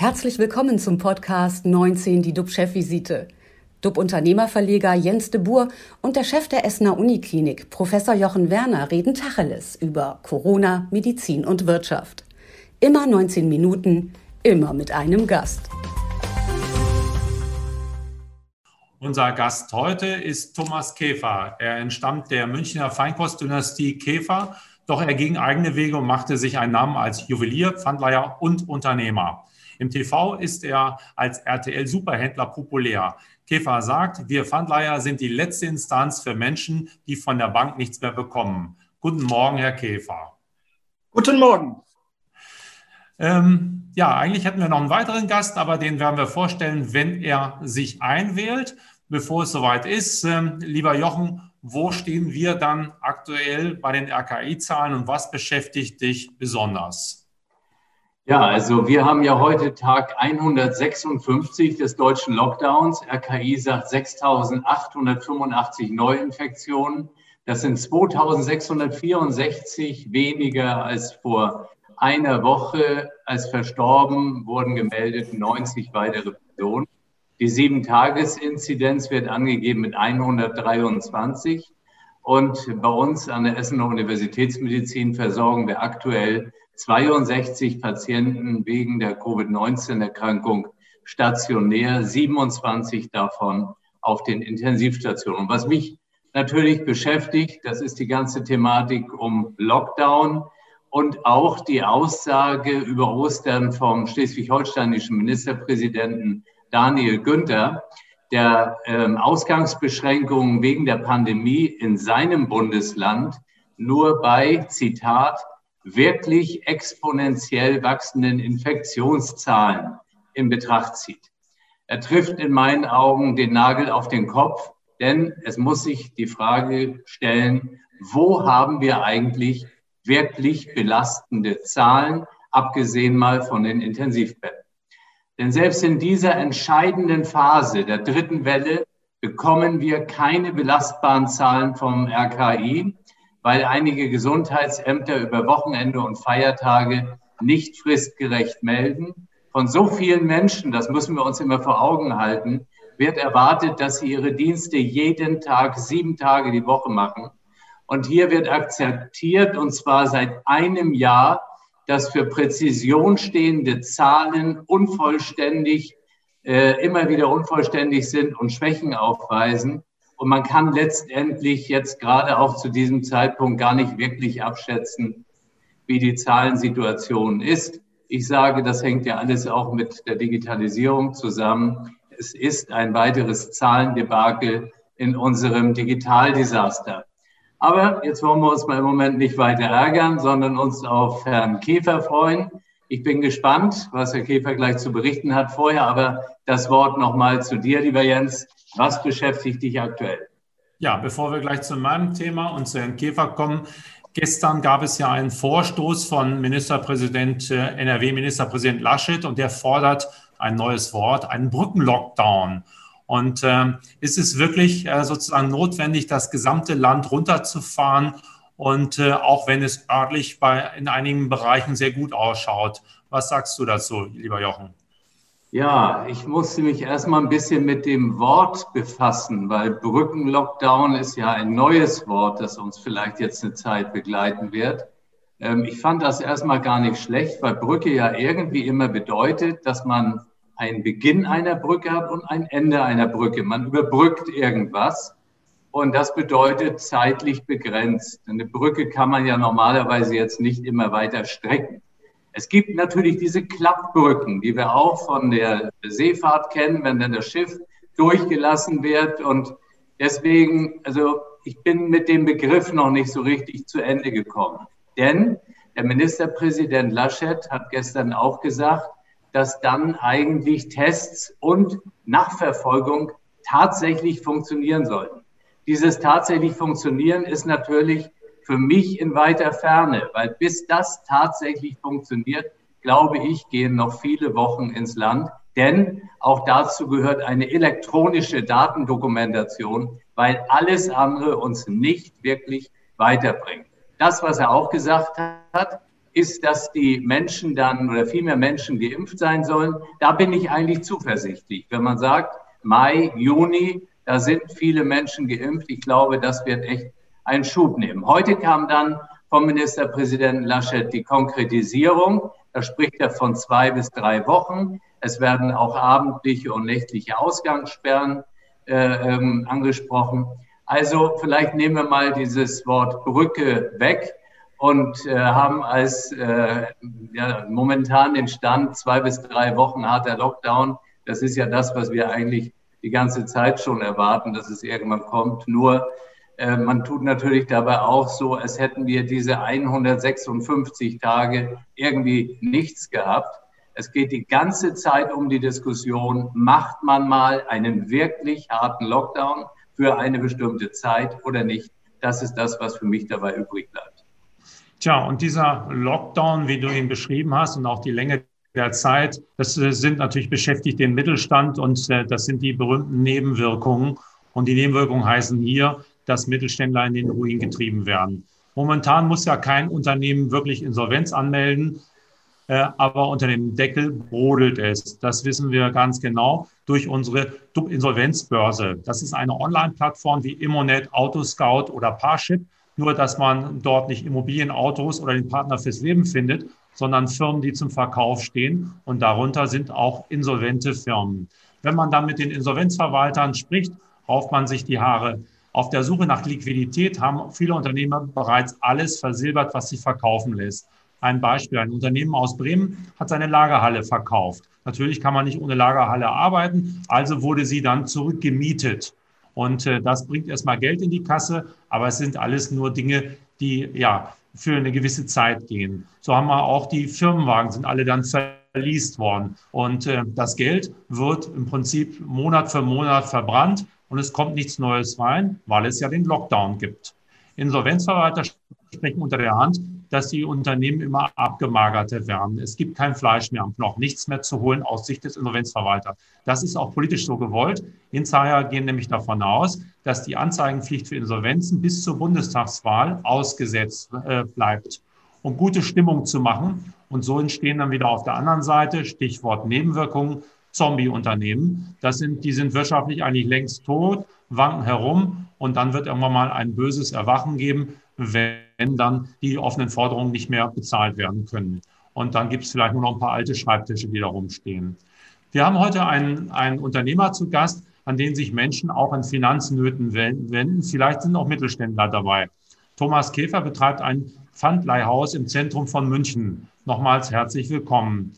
Herzlich willkommen zum Podcast 19, die DUB-Chefvisite. DUB-Unternehmerverleger Jens de Boer und der Chef der Essener Uniklinik, Professor Jochen Werner, reden Tacheles über Corona, Medizin und Wirtschaft. Immer 19 Minuten, immer mit einem Gast. Unser Gast heute ist Thomas Käfer. Er entstammt der Münchner Feinkostdynastie Käfer, doch er ging eigene Wege und machte sich einen Namen als Juwelier, Pfandleiher und Unternehmer. Im TV ist er als RTL-Superhändler populär. Käfer sagt, wir Pfandleiher sind die letzte Instanz für Menschen, die von der Bank nichts mehr bekommen. Guten Morgen, Herr Käfer. Guten Morgen. Ähm, ja, eigentlich hätten wir noch einen weiteren Gast, aber den werden wir vorstellen, wenn er sich einwählt. Bevor es soweit ist, ähm, lieber Jochen, wo stehen wir dann aktuell bei den RKI-Zahlen und was beschäftigt dich besonders? Ja, also wir haben ja heute Tag 156 des deutschen Lockdowns. RKI sagt 6.885 Neuinfektionen. Das sind 2.664 weniger als vor einer Woche. Als verstorben wurden gemeldet 90 weitere Personen. Die Sieben-Tages-Inzidenz wird angegeben mit 123. Und bei uns an der Essener Universitätsmedizin versorgen wir aktuell 62 Patienten wegen der Covid-19-Erkrankung stationär, 27 davon auf den Intensivstationen. Und was mich natürlich beschäftigt, das ist die ganze Thematik um Lockdown und auch die Aussage über Ostern vom schleswig-holsteinischen Ministerpräsidenten Daniel Günther, der ähm, Ausgangsbeschränkungen wegen der Pandemie in seinem Bundesland nur bei, Zitat, wirklich exponentiell wachsenden Infektionszahlen in Betracht zieht. Er trifft in meinen Augen den Nagel auf den Kopf, denn es muss sich die Frage stellen, wo haben wir eigentlich wirklich belastende Zahlen, abgesehen mal von den Intensivbetten. Denn selbst in dieser entscheidenden Phase der dritten Welle bekommen wir keine belastbaren Zahlen vom RKI weil einige Gesundheitsämter über Wochenende und Feiertage nicht fristgerecht melden. Von so vielen Menschen, das müssen wir uns immer vor Augen halten, wird erwartet, dass sie ihre Dienste jeden Tag, sieben Tage die Woche machen. Und hier wird akzeptiert, und zwar seit einem Jahr, dass für Präzision stehende Zahlen unvollständig, äh, immer wieder unvollständig sind und Schwächen aufweisen. Und man kann letztendlich jetzt gerade auch zu diesem Zeitpunkt gar nicht wirklich abschätzen, wie die Zahlensituation ist. Ich sage, das hängt ja alles auch mit der Digitalisierung zusammen. Es ist ein weiteres Zahlendebakel in unserem Digitaldesaster. Aber jetzt wollen wir uns mal im Moment nicht weiter ärgern, sondern uns auf Herrn Käfer freuen. Ich bin gespannt, was Herr Käfer gleich zu berichten hat. Vorher aber das Wort nochmal zu dir, lieber Jens. Was beschäftigt dich aktuell? Ja, bevor wir gleich zu meinem Thema und zu Herrn Käfer kommen, Gestern gab es ja einen Vorstoß von Ministerpräsident äh, NRW-Ministerpräsident Laschet und der fordert ein neues Wort, einen Brückenlockdown. Und äh, ist es wirklich äh, sozusagen notwendig, das gesamte Land runterzufahren? Und äh, auch wenn es örtlich bei, in einigen Bereichen sehr gut ausschaut. Was sagst du dazu, lieber Jochen? Ja, ich musste mich erstmal ein bisschen mit dem Wort befassen, weil Brückenlockdown ist ja ein neues Wort, das uns vielleicht jetzt eine Zeit begleiten wird. Ähm, ich fand das erstmal gar nicht schlecht, weil Brücke ja irgendwie immer bedeutet, dass man einen Beginn einer Brücke hat und ein Ende einer Brücke. Man überbrückt irgendwas und das bedeutet zeitlich begrenzt. Eine Brücke kann man ja normalerweise jetzt nicht immer weiter strecken. Es gibt natürlich diese Klappbrücken, die wir auch von der Seefahrt kennen, wenn dann das Schiff durchgelassen wird. Und deswegen, also ich bin mit dem Begriff noch nicht so richtig zu Ende gekommen. Denn der Ministerpräsident Laschet hat gestern auch gesagt, dass dann eigentlich Tests und Nachverfolgung tatsächlich funktionieren sollten. Dieses tatsächlich funktionieren ist natürlich für mich in weiter Ferne, weil bis das tatsächlich funktioniert, glaube ich, gehen noch viele Wochen ins Land. Denn auch dazu gehört eine elektronische Datendokumentation, weil alles andere uns nicht wirklich weiterbringt. Das, was er auch gesagt hat, ist, dass die Menschen dann oder viel mehr Menschen geimpft sein sollen. Da bin ich eigentlich zuversichtlich. Wenn man sagt, Mai, Juni, da sind viele Menschen geimpft. Ich glaube, das wird echt einen Schub nehmen. Heute kam dann vom Ministerpräsidenten Laschet die Konkretisierung. Da spricht er von zwei bis drei Wochen. Es werden auch abendliche und nächtliche Ausgangssperren äh, ähm, angesprochen. Also vielleicht nehmen wir mal dieses Wort Brücke weg und äh, haben als äh, ja, momentan den Stand zwei bis drei Wochen harter Lockdown. Das ist ja das, was wir eigentlich die ganze Zeit schon erwarten, dass es irgendwann kommt. Nur äh, man tut natürlich dabei auch so, als hätten wir diese 156 Tage irgendwie nichts gehabt. Es geht die ganze Zeit um die Diskussion, macht man mal einen wirklich harten Lockdown für eine bestimmte Zeit oder nicht? Das ist das, was für mich dabei übrig bleibt. Tja, und dieser Lockdown, wie du ihn beschrieben hast und auch die Länge der Zeit, das äh, sind natürlich beschäftigt den Mittelstand und äh, das sind die berühmten Nebenwirkungen. Und die Nebenwirkungen heißen hier, dass Mittelständler in den Ruin getrieben werden. Momentan muss ja kein Unternehmen wirklich Insolvenz anmelden, äh, aber unter dem Deckel brodelt es. Das wissen wir ganz genau durch unsere Insolvenzbörse. Das ist eine Online-Plattform wie Immonet, Autoscout oder Parship nur dass man dort nicht Immobilienautos oder den Partner fürs Leben findet, sondern Firmen, die zum Verkauf stehen. Und darunter sind auch insolvente Firmen. Wenn man dann mit den Insolvenzverwaltern spricht, rauft man sich die Haare. Auf der Suche nach Liquidität haben viele Unternehmer bereits alles versilbert, was sich verkaufen lässt. Ein Beispiel, ein Unternehmen aus Bremen hat seine Lagerhalle verkauft. Natürlich kann man nicht ohne Lagerhalle arbeiten, also wurde sie dann zurückgemietet. Und äh, das bringt erstmal Geld in die Kasse, aber es sind alles nur Dinge, die ja für eine gewisse Zeit gehen. So haben wir auch die Firmenwagen, sind alle dann verliest worden. Und äh, das Geld wird im Prinzip Monat für Monat verbrannt und es kommt nichts Neues rein, weil es ja den Lockdown gibt. Insolvenzverwalter sprechen unter der Hand, dass die Unternehmen immer abgemagerter werden. Es gibt kein Fleisch mehr am Knochen, nichts mehr zu holen aus Sicht des Insolvenzverwalters. Das ist auch politisch so gewollt. Insider gehen nämlich davon aus, dass die Anzeigenpflicht für Insolvenzen bis zur Bundestagswahl ausgesetzt äh, bleibt, um gute Stimmung zu machen. Und so entstehen dann wieder auf der anderen Seite, Stichwort Nebenwirkungen, Zombie-Unternehmen. Das sind, die sind wirtschaftlich eigentlich längst tot, wanken herum und dann wird irgendwann mal ein böses Erwachen geben, wenn dann die offenen Forderungen nicht mehr bezahlt werden können. Und dann gibt es vielleicht nur noch ein paar alte Schreibtische, die da rumstehen. Wir haben heute einen, einen Unternehmer zu Gast, an den sich Menschen auch in Finanznöten wenden. Vielleicht sind auch Mittelständler dabei. Thomas Käfer betreibt ein Pfandleihhaus im Zentrum von München. Nochmals herzlich willkommen.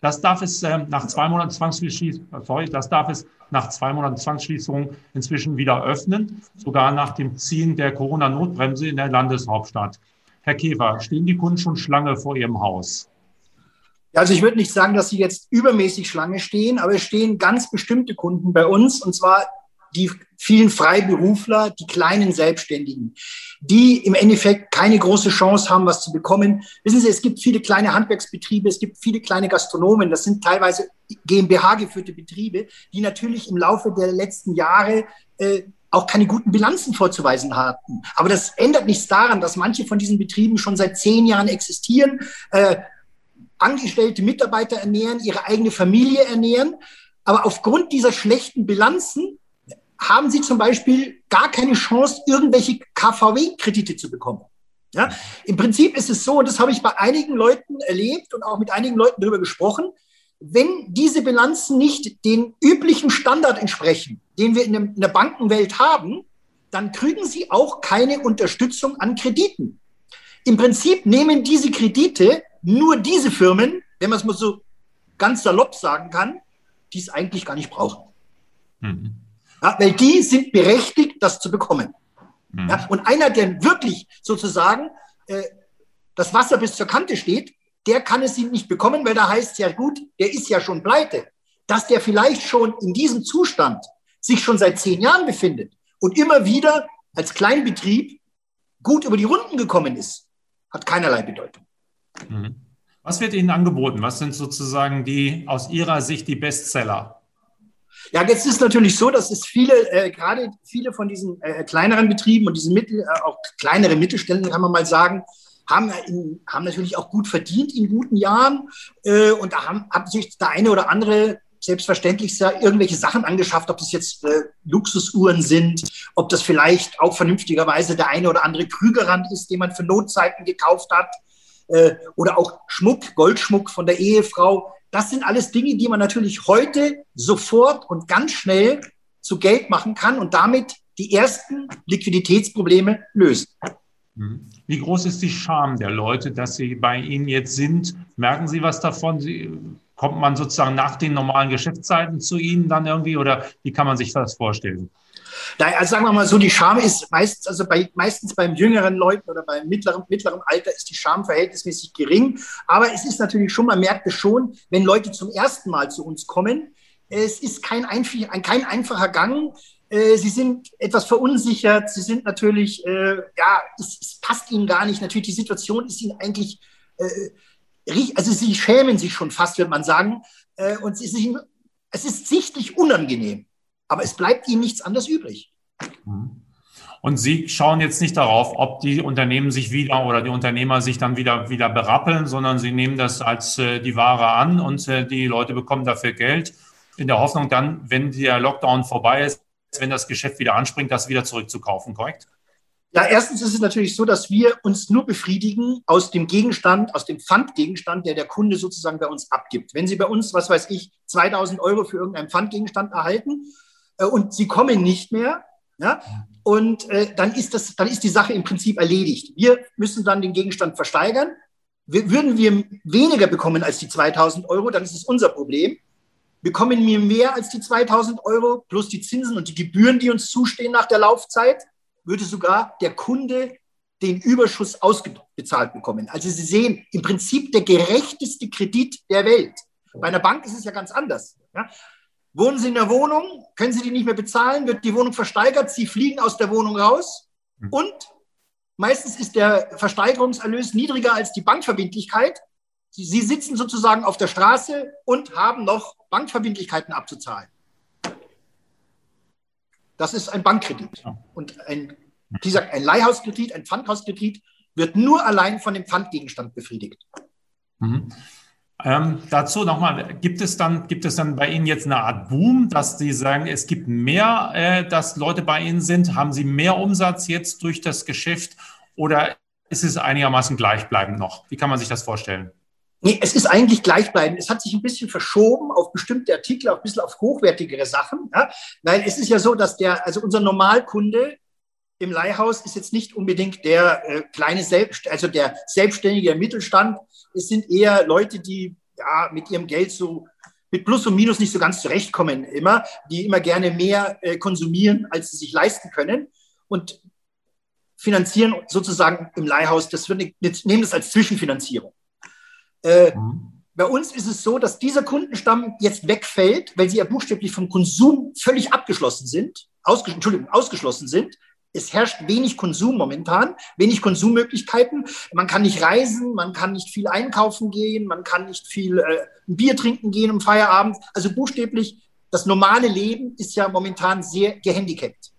Das darf es äh, nach zwei Monaten Zwangsschließung, sorry, das darf es nach zwei Monaten Zwangsschließung inzwischen wieder öffnen, sogar nach dem Ziehen der Corona-Notbremse in der Landeshauptstadt. Herr Käfer, stehen die Kunden schon Schlange vor Ihrem Haus? Also ich würde nicht sagen, dass sie jetzt übermäßig Schlange stehen, aber es stehen ganz bestimmte Kunden bei uns, und zwar die vielen Freiberufler, die kleinen Selbstständigen, die im Endeffekt keine große Chance haben, was zu bekommen. Wissen Sie, es gibt viele kleine Handwerksbetriebe, es gibt viele kleine Gastronomen, das sind teilweise GmbH-geführte Betriebe, die natürlich im Laufe der letzten Jahre äh, auch keine guten Bilanzen vorzuweisen hatten. Aber das ändert nichts daran, dass manche von diesen Betrieben schon seit zehn Jahren existieren, äh, angestellte Mitarbeiter ernähren, ihre eigene Familie ernähren. Aber aufgrund dieser schlechten Bilanzen haben sie zum Beispiel gar keine Chance, irgendwelche KVW-Kredite zu bekommen. Ja, im Prinzip ist es so, und das habe ich bei einigen Leuten erlebt und auch mit einigen Leuten darüber gesprochen, wenn diese Bilanzen nicht den üblichen Standard entsprechen, den wir in der Bankenwelt haben, dann kriegen sie auch keine Unterstützung an Krediten. Im Prinzip nehmen diese Kredite nur diese Firmen, wenn man es mal so ganz salopp sagen kann, die es eigentlich gar nicht brauchen. Mhm. Ja, weil die sind berechtigt, das zu bekommen. Mhm. Ja, und einer, der wirklich sozusagen äh, das Wasser bis zur Kante steht, der kann es ihm nicht bekommen, weil da heißt es ja gut, der ist ja schon pleite. Dass der vielleicht schon in diesem Zustand sich schon seit zehn Jahren befindet und immer wieder als Kleinbetrieb gut über die Runden gekommen ist, hat keinerlei Bedeutung. Mhm. Was wird Ihnen angeboten? Was sind sozusagen die aus Ihrer Sicht die Bestseller? Ja, jetzt ist natürlich so, dass es viele, äh, gerade viele von diesen äh, kleineren Betrieben und diesen Mittel, äh, auch kleinere Mittelständen, kann man mal sagen, haben, haben natürlich auch gut verdient in guten Jahren. Äh, und da haben, hat sich der eine oder andere selbstverständlich irgendwelche Sachen angeschafft, ob das jetzt äh, Luxusuhren sind, ob das vielleicht auch vernünftigerweise der eine oder andere Krügerrand ist, den man für Notzeiten gekauft hat, äh, oder auch Schmuck, Goldschmuck von der Ehefrau. Das sind alles Dinge, die man natürlich heute sofort und ganz schnell zu Geld machen kann und damit die ersten Liquiditätsprobleme lösen. Mhm. Wie groß ist die Scham der Leute, dass sie bei Ihnen jetzt sind? Merken Sie was davon? Sie, kommt man sozusagen nach den normalen Geschäftszeiten zu Ihnen dann irgendwie oder wie kann man sich das vorstellen? Nein, also sagen wir mal so, die Scham ist meistens, also bei, meistens beim jüngeren Leuten oder beim mittleren, mittleren Alter ist die Scham verhältnismäßig gering. Aber es ist natürlich schon, man merkt es schon, wenn Leute zum ersten Mal zu uns kommen, es ist kein, einfach, kein einfacher Gang. Äh, sie sind etwas verunsichert. Sie sind natürlich, äh, ja, es, es, passt ihnen gar nicht. Natürlich, die Situation ist ihnen eigentlich, äh, also sie schämen sich schon fast, würde man sagen. Äh, und es ist, ihnen, es ist sichtlich unangenehm. Aber es bleibt ihnen nichts anderes übrig. Mhm. Und Sie schauen jetzt nicht darauf, ob die Unternehmen sich wieder oder die Unternehmer sich dann wieder, wieder berappeln, sondern Sie nehmen das als äh, die Ware an und äh, die Leute bekommen dafür Geld in der Hoffnung dann, wenn der Lockdown vorbei ist, wenn das Geschäft wieder anspringt, das wieder zurückzukaufen, korrekt? Ja, erstens ist es natürlich so, dass wir uns nur befriedigen aus dem Gegenstand, aus dem Pfandgegenstand, der der Kunde sozusagen bei uns abgibt. Wenn Sie bei uns, was weiß ich, 2000 Euro für irgendeinen Pfandgegenstand erhalten äh, und Sie kommen nicht mehr, ja, und äh, dann, ist das, dann ist die Sache im Prinzip erledigt. Wir müssen dann den Gegenstand versteigern. Wir, würden wir weniger bekommen als die 2000 Euro, dann ist es unser Problem bekommen wir mehr als die 2000 Euro plus die Zinsen und die Gebühren, die uns zustehen nach der Laufzeit, würde sogar der Kunde den Überschuss ausbezahlt bekommen. Also Sie sehen, im Prinzip der gerechteste Kredit der Welt. Bei einer Bank ist es ja ganz anders. Ja? Wohnen Sie in der Wohnung, können Sie die nicht mehr bezahlen, wird die Wohnung versteigert, Sie fliegen aus der Wohnung raus hm. und meistens ist der Versteigerungserlös niedriger als die Bankverbindlichkeit. Sie, Sie sitzen sozusagen auf der Straße und haben noch Bankverbindlichkeiten abzuzahlen. Das ist ein Bankkredit. Und ein, wie gesagt, ein Leihhauskredit, ein Pfandhauskredit wird nur allein von dem Pfandgegenstand befriedigt. Mhm. Ähm, dazu nochmal, gibt es, dann, gibt es dann bei Ihnen jetzt eine Art Boom, dass Sie sagen, es gibt mehr, äh, dass Leute bei Ihnen sind? Haben Sie mehr Umsatz jetzt durch das Geschäft oder ist es einigermaßen gleichbleibend noch? Wie kann man sich das vorstellen? Nee, es ist eigentlich gleichbleibend. Es hat sich ein bisschen verschoben auf bestimmte Artikel, auch ein bisschen auf hochwertigere Sachen. Ja? Weil es ist ja so, dass der, also unser Normalkunde im Leihhaus ist jetzt nicht unbedingt der äh, kleine Selbst, also der selbstständige Mittelstand. Es sind eher Leute, die ja mit ihrem Geld so mit Plus und Minus nicht so ganz zurechtkommen immer, die immer gerne mehr äh, konsumieren, als sie sich leisten können und finanzieren sozusagen im Leihhaus. Das wird nehmen das als Zwischenfinanzierung. Äh, mhm. Bei uns ist es so, dass dieser Kundenstamm jetzt wegfällt, weil sie ja buchstäblich vom Konsum völlig abgeschlossen sind, ausges Entschuldigung, ausgeschlossen sind. Es herrscht wenig Konsum momentan, wenig Konsummöglichkeiten. Man kann nicht reisen, man kann nicht viel einkaufen gehen, man kann nicht viel äh, Bier trinken gehen am Feierabend. Also buchstäblich, das normale Leben ist ja momentan sehr gehandicapt.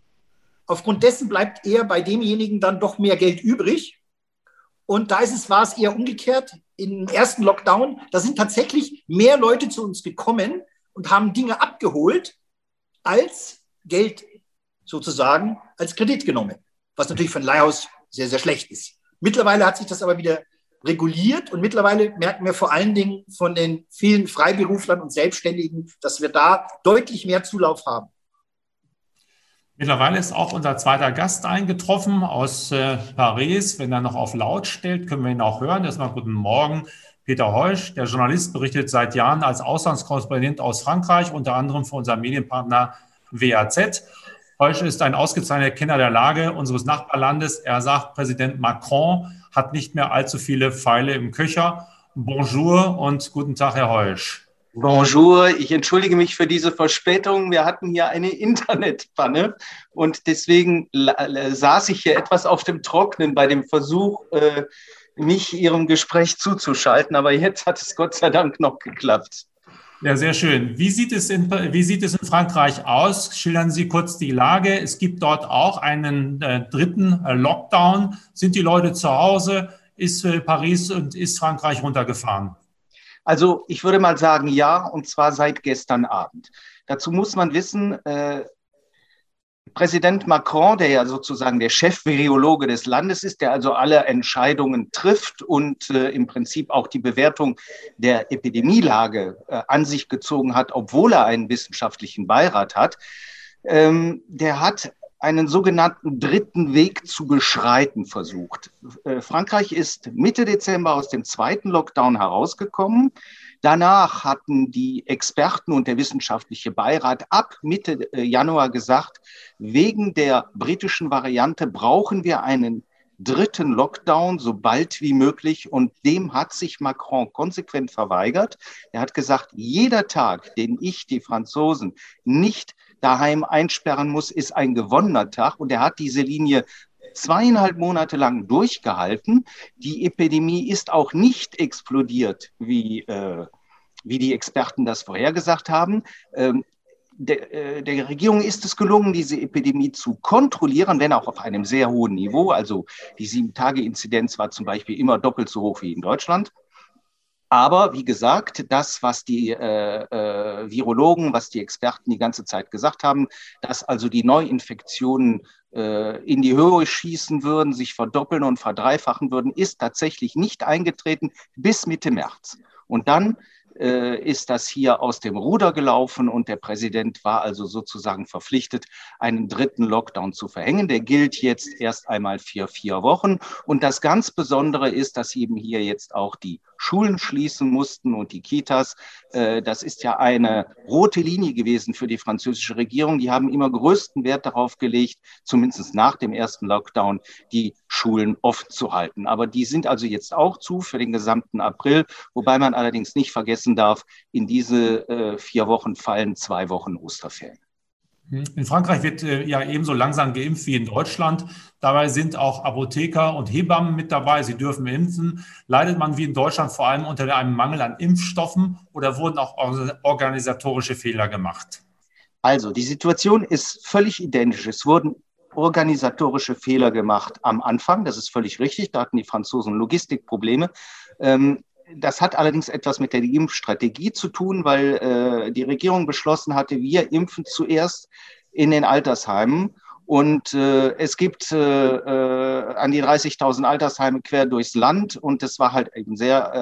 Aufgrund dessen bleibt eher bei demjenigen dann doch mehr Geld übrig. Und da ist es, war es eher umgekehrt im ersten Lockdown, da sind tatsächlich mehr Leute zu uns gekommen und haben Dinge abgeholt, als Geld sozusagen als Kredit genommen. Was natürlich für ein Leihhaus sehr, sehr schlecht ist. Mittlerweile hat sich das aber wieder reguliert und mittlerweile merken wir vor allen Dingen von den vielen Freiberuflern und Selbstständigen, dass wir da deutlich mehr Zulauf haben. Mittlerweile ist auch unser zweiter Gast eingetroffen aus äh, Paris. Wenn er noch auf laut stellt, können wir ihn auch hören. Erstmal guten Morgen. Peter Heusch, der Journalist, berichtet seit Jahren als Auslandskorrespondent aus Frankreich, unter anderem für unseren Medienpartner WAZ. Heusch ist ein ausgezeichneter Kenner der Lage unseres Nachbarlandes. Er sagt, Präsident Macron hat nicht mehr allzu viele Pfeile im Köcher. Bonjour und guten Tag, Herr Heusch. Bonjour, ich entschuldige mich für diese Verspätung. Wir hatten hier eine Internetpanne und deswegen saß ich hier etwas auf dem Trocknen bei dem Versuch, äh, mich Ihrem Gespräch zuzuschalten. Aber jetzt hat es Gott sei Dank noch geklappt. Ja, sehr schön. Wie sieht, es in, wie sieht es in Frankreich aus? Schildern Sie kurz die Lage. Es gibt dort auch einen äh, dritten äh, Lockdown. Sind die Leute zu Hause? ist äh, Paris und ist Frankreich runtergefahren? Also ich würde mal sagen, ja, und zwar seit gestern Abend. Dazu muss man wissen, äh, Präsident Macron, der ja sozusagen der Chef-Virologe des Landes ist, der also alle Entscheidungen trifft und äh, im Prinzip auch die Bewertung der Epidemielage äh, an sich gezogen hat, obwohl er einen wissenschaftlichen Beirat hat, ähm, der hat einen sogenannten dritten Weg zu beschreiten versucht. Äh, Frankreich ist Mitte Dezember aus dem zweiten Lockdown herausgekommen. Danach hatten die Experten und der wissenschaftliche Beirat ab Mitte äh, Januar gesagt, wegen der britischen Variante brauchen wir einen dritten Lockdown so bald wie möglich. Und dem hat sich Macron konsequent verweigert. Er hat gesagt, jeder Tag, den ich die Franzosen nicht daheim einsperren muss, ist ein gewonnener Tag. Und er hat diese Linie zweieinhalb Monate lang durchgehalten. Die Epidemie ist auch nicht explodiert, wie, äh, wie die Experten das vorhergesagt haben. Ähm, der, äh, der, Regierung ist es gelungen, diese Epidemie zu kontrollieren, wenn auch auf einem sehr hohen Niveau. Also die Sieben-Tage-Inzidenz war zum Beispiel immer doppelt so hoch wie in Deutschland. Aber wie gesagt, das, was die äh, äh, Virologen, was die Experten die ganze Zeit gesagt haben, dass also die Neuinfektionen äh, in die Höhe schießen würden, sich verdoppeln und verdreifachen würden, ist tatsächlich nicht eingetreten bis Mitte März. Und dann äh, ist das hier aus dem Ruder gelaufen und der Präsident war also sozusagen verpflichtet, einen dritten Lockdown zu verhängen. Der gilt jetzt erst einmal für vier Wochen. Und das ganz Besondere ist, dass eben hier jetzt auch die Schulen schließen mussten und die Kitas. Äh, das ist ja eine rote Linie gewesen für die französische Regierung. Die haben immer größten Wert darauf gelegt, zumindest nach dem ersten Lockdown, die Schulen offen zu halten. Aber die sind also jetzt auch zu für den gesamten April, wobei man allerdings nicht vergessen darf, in diese äh, vier Wochen fallen zwei Wochen Osterferien. Hm. In Frankreich wird äh, ja ebenso langsam geimpft wie in Deutschland. Dabei sind auch Apotheker und Hebammen mit dabei. Sie dürfen impfen. Leidet man wie in Deutschland vor allem unter einem Mangel an Impfstoffen oder wurden auch organisatorische Fehler gemacht? Also, die Situation ist völlig identisch. Es wurden organisatorische Fehler gemacht am Anfang. Das ist völlig richtig. Da hatten die Franzosen Logistikprobleme. Ähm, das hat allerdings etwas mit der Impfstrategie zu tun, weil äh, die Regierung beschlossen hatte, wir impfen zuerst in den Altersheimen und äh, es gibt äh, äh, an die 30.000 Altersheime quer durchs Land. Und das war halt eben sehr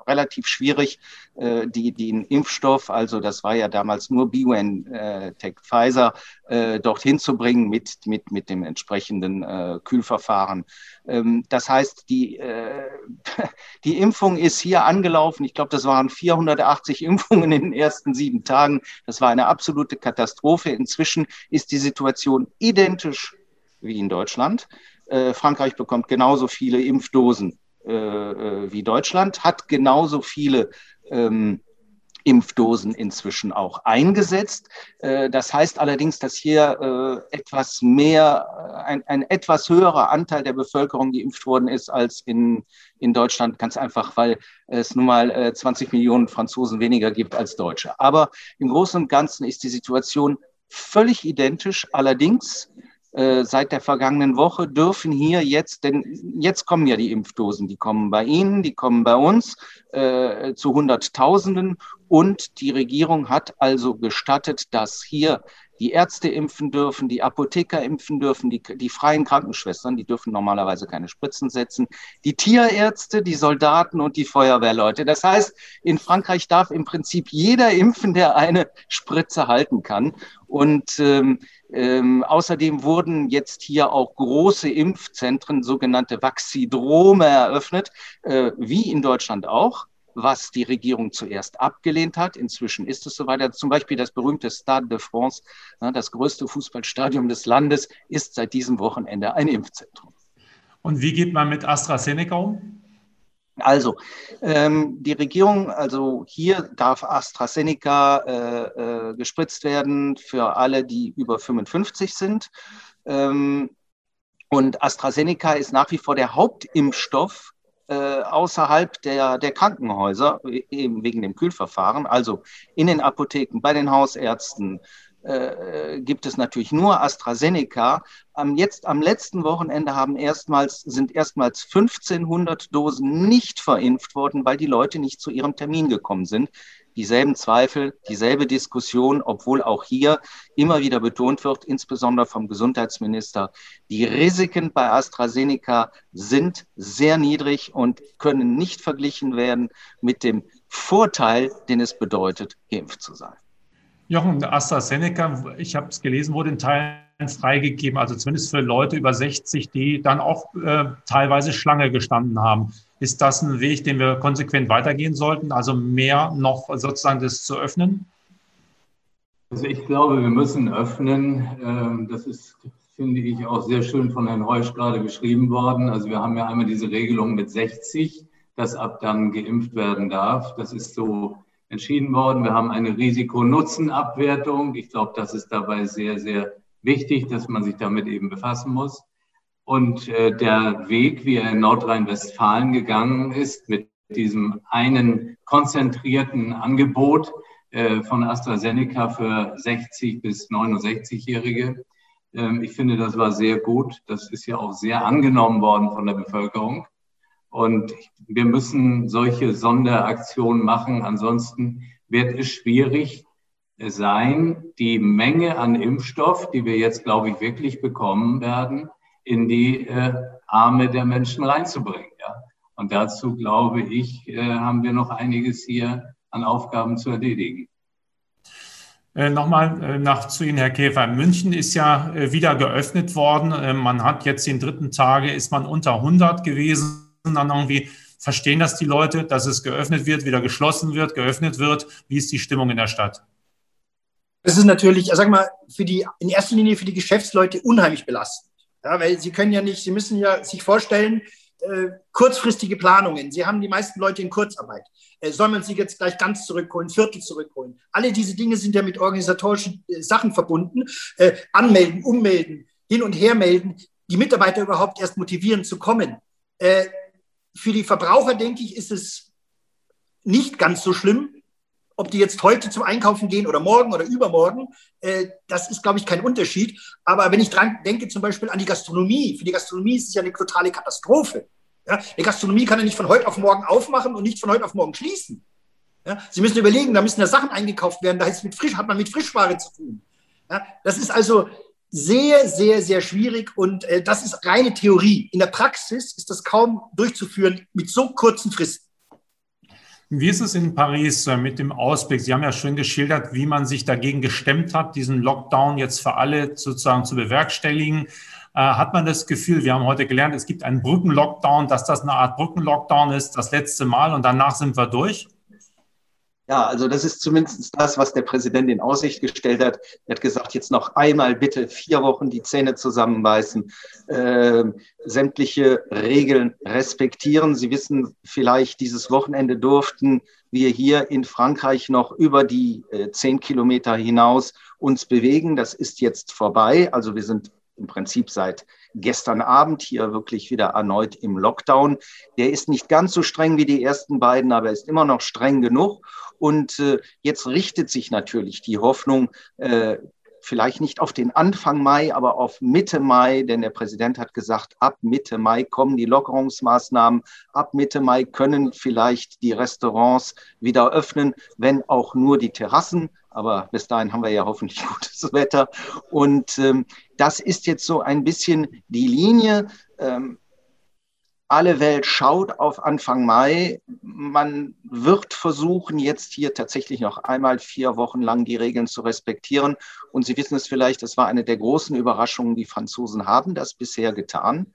äh, relativ schwierig, äh, die, den Impfstoff, also das war ja damals nur BioNTech Pfizer, äh, dorthin zu bringen mit, mit, mit dem entsprechenden äh, Kühlverfahren. Ähm, das heißt, die, äh, die Impfung ist hier angelaufen. Ich glaube, das waren 480 Impfungen in den ersten sieben Tagen. Das war eine absolute Katastrophe. Inzwischen ist die Situation identisch wie in Deutschland. Äh, Frankreich bekommt genauso viele Impfdosen wie Deutschland, hat genauso viele ähm, Impfdosen inzwischen auch eingesetzt. Äh, das heißt allerdings, dass hier äh, etwas mehr, äh, ein, ein etwas höherer Anteil der Bevölkerung geimpft worden ist als in, in Deutschland, ganz einfach, weil es nun mal 20 Millionen Franzosen weniger gibt als Deutsche. Aber im Großen und Ganzen ist die Situation völlig identisch. Allerdings äh, seit der vergangenen Woche dürfen hier jetzt, denn jetzt kommen ja die Impfdosen, die kommen bei Ihnen, die kommen bei uns äh, zu Hunderttausenden. Und die Regierung hat also gestattet, dass hier die Ärzte impfen dürfen, die Apotheker impfen dürfen, die, die freien Krankenschwestern, die dürfen normalerweise keine Spritzen setzen, die Tierärzte, die Soldaten und die Feuerwehrleute. Das heißt, in Frankreich darf im Prinzip jeder impfen, der eine Spritze halten kann. Und ähm, ähm, außerdem wurden jetzt hier auch große Impfzentren, sogenannte Vaxidrome, eröffnet, äh, wie in Deutschland auch was die Regierung zuerst abgelehnt hat. Inzwischen ist es soweit. Zum Beispiel das berühmte Stade de France, das größte Fußballstadion des Landes, ist seit diesem Wochenende ein Impfzentrum. Und wie geht man mit AstraZeneca um? Also, ähm, die Regierung, also hier darf AstraZeneca äh, äh, gespritzt werden für alle, die über 55 sind. Ähm, und AstraZeneca ist nach wie vor der Hauptimpfstoff äh, außerhalb der, der Krankenhäuser, eben wegen dem Kühlverfahren, also in den Apotheken, bei den Hausärzten, äh, gibt es natürlich nur AstraZeneca. Am, jetzt, am letzten Wochenende haben erstmals, sind erstmals 1500 Dosen nicht verimpft worden, weil die Leute nicht zu ihrem Termin gekommen sind. Dieselben Zweifel, dieselbe Diskussion, obwohl auch hier immer wieder betont wird, insbesondere vom Gesundheitsminister, die Risiken bei AstraZeneca sind sehr niedrig und können nicht verglichen werden mit dem Vorteil, den es bedeutet, geimpft zu sein. Jochen, AstraZeneca, ich habe es gelesen, wurde in Teilen freigegeben, also zumindest für Leute über 60, die dann auch äh, teilweise Schlange gestanden haben. Ist das ein Weg, den wir konsequent weitergehen sollten, also mehr noch sozusagen das zu öffnen? Also ich glaube, wir müssen öffnen. Ähm, das ist, finde ich, auch sehr schön von Herrn Heusch gerade beschrieben worden. Also wir haben ja einmal diese Regelung mit 60, dass ab dann geimpft werden darf. Das ist so entschieden worden. Wir haben eine Risiko-Nutzen-Abwertung. Ich glaube, das ist dabei sehr, sehr wichtig, dass man sich damit eben befassen muss. Und äh, der Weg, wie er in Nordrhein-Westfalen gegangen ist, mit diesem einen konzentrierten Angebot äh, von AstraZeneca für 60 bis 69-Jährige, äh, ich finde, das war sehr gut. Das ist ja auch sehr angenommen worden von der Bevölkerung. Und wir müssen solche Sonderaktionen machen. Ansonsten wird es schwierig sein, die Menge an Impfstoff, die wir jetzt, glaube ich, wirklich bekommen werden, in die äh, Arme der Menschen reinzubringen. Ja? Und dazu, glaube ich, äh, haben wir noch einiges hier an Aufgaben zu erledigen. Äh, Nochmal äh, nach zu Ihnen, Herr Käfer. München ist ja äh, wieder geöffnet worden. Äh, man hat jetzt den dritten Tage, ist man unter 100 gewesen dann irgendwie verstehen das die Leute, dass es geöffnet wird, wieder geschlossen wird, geöffnet wird? Wie ist die Stimmung in der Stadt? Das ist natürlich, sag mal, für die, in erster Linie für die Geschäftsleute unheimlich belastend. Ja, weil sie können ja nicht, sie müssen ja sich vorstellen, äh, kurzfristige Planungen. Sie haben die meisten Leute in Kurzarbeit. Äh, soll man sie jetzt gleich ganz zurückholen, Viertel zurückholen? Alle diese Dinge sind ja mit organisatorischen äh, Sachen verbunden. Äh, anmelden, ummelden, hin und her melden, die Mitarbeiter überhaupt erst motivieren zu kommen. Äh, für die Verbraucher, denke ich, ist es nicht ganz so schlimm, ob die jetzt heute zum Einkaufen gehen oder morgen oder übermorgen, äh, das ist, glaube ich, kein Unterschied. Aber wenn ich dran denke, zum Beispiel an die Gastronomie, für die Gastronomie ist es ja eine totale Katastrophe. Ja? Die Gastronomie kann ja nicht von heute auf morgen aufmachen und nicht von heute auf morgen schließen. Ja? Sie müssen überlegen, da müssen ja Sachen eingekauft werden, da mit Frisch, hat man mit Frischware zu tun. Ja? Das ist also sehr, sehr, sehr schwierig und äh, das ist reine Theorie. In der Praxis ist das kaum durchzuführen mit so kurzen Fristen. Wie ist es in Paris äh, mit dem Ausblick? Sie haben ja schön geschildert, wie man sich dagegen gestemmt hat, diesen Lockdown jetzt für alle sozusagen zu bewerkstelligen. Äh, hat man das Gefühl, wir haben heute gelernt, es gibt einen Brückenlockdown, dass das eine Art Brückenlockdown ist, das letzte Mal und danach sind wir durch? Ja, also das ist zumindest das, was der Präsident in Aussicht gestellt hat. Er hat gesagt, jetzt noch einmal bitte vier Wochen die Zähne zusammenbeißen, äh, sämtliche Regeln respektieren. Sie wissen vielleicht, dieses Wochenende durften wir hier in Frankreich noch über die äh, zehn Kilometer hinaus uns bewegen. Das ist jetzt vorbei. Also wir sind im Prinzip seit gestern Abend hier wirklich wieder erneut im Lockdown. Der ist nicht ganz so streng wie die ersten beiden, aber er ist immer noch streng genug. Und äh, jetzt richtet sich natürlich die Hoffnung, äh, vielleicht nicht auf den Anfang Mai, aber auf Mitte Mai, denn der Präsident hat gesagt, ab Mitte Mai kommen die Lockerungsmaßnahmen, ab Mitte Mai können vielleicht die Restaurants wieder öffnen, wenn auch nur die Terrassen. Aber bis dahin haben wir ja hoffentlich gutes Wetter. Und ähm, das ist jetzt so ein bisschen die Linie. Ähm, alle Welt schaut auf Anfang Mai. Man wird versuchen, jetzt hier tatsächlich noch einmal vier Wochen lang die Regeln zu respektieren. Und Sie wissen es vielleicht, das war eine der großen Überraschungen. Die Franzosen haben das bisher getan.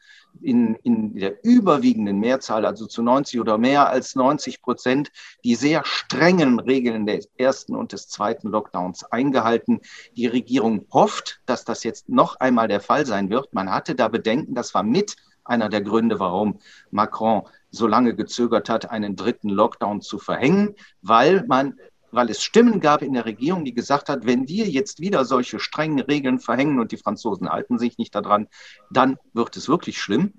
In, in der überwiegenden Mehrzahl, also zu 90 oder mehr als 90 Prozent, die sehr strengen Regeln des ersten und des zweiten Lockdowns eingehalten. Die Regierung hofft, dass das jetzt noch einmal der Fall sein wird. Man hatte da Bedenken, das war mit einer der Gründe, warum Macron so lange gezögert hat, einen dritten Lockdown zu verhängen, weil man weil es Stimmen gab in der Regierung, die gesagt hat, wenn wir jetzt wieder solche strengen Regeln verhängen und die Franzosen halten sich nicht daran, dann wird es wirklich schlimm.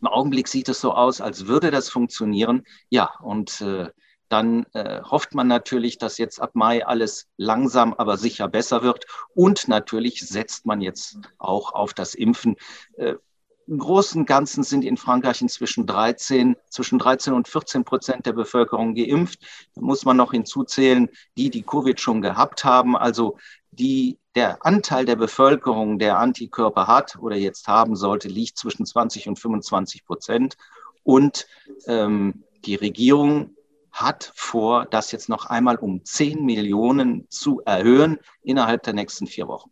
Im Augenblick sieht es so aus, als würde das funktionieren. Ja, und äh, dann äh, hofft man natürlich, dass jetzt ab Mai alles langsam, aber sicher besser wird. Und natürlich setzt man jetzt auch auf das Impfen. Äh, Im Großen und Ganzen sind in Frankreich inzwischen 13, zwischen 13 und 14 Prozent der Bevölkerung geimpft. Da muss man noch hinzuzählen, die, die Covid schon gehabt haben. Also die, der Anteil der Bevölkerung, der Antikörper hat oder jetzt haben sollte, liegt zwischen 20 und 25 Prozent. Und ähm, die Regierung hat vor, das jetzt noch einmal um 10 Millionen zu erhöhen innerhalb der nächsten vier Wochen.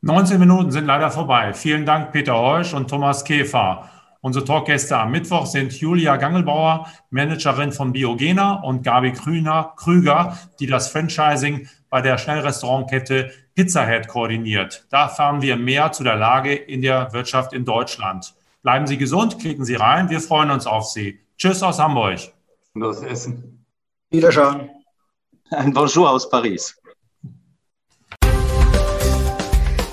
19 Minuten sind leider vorbei. Vielen Dank, Peter Heusch und Thomas Käfer. Unsere Talkgäste am Mittwoch sind Julia Gangelbauer, Managerin von Biogena und Gabi Krüner, Krüger, die das Franchising bei der Schnellrestaurantkette Pizza Head koordiniert. Da erfahren wir mehr zu der Lage in der Wirtschaft in Deutschland. Bleiben Sie gesund, klicken Sie rein. Wir freuen uns auf Sie. Tschüss aus Hamburg. Und aus Essen. Wiederschauen. Ein Bonjour aus Paris.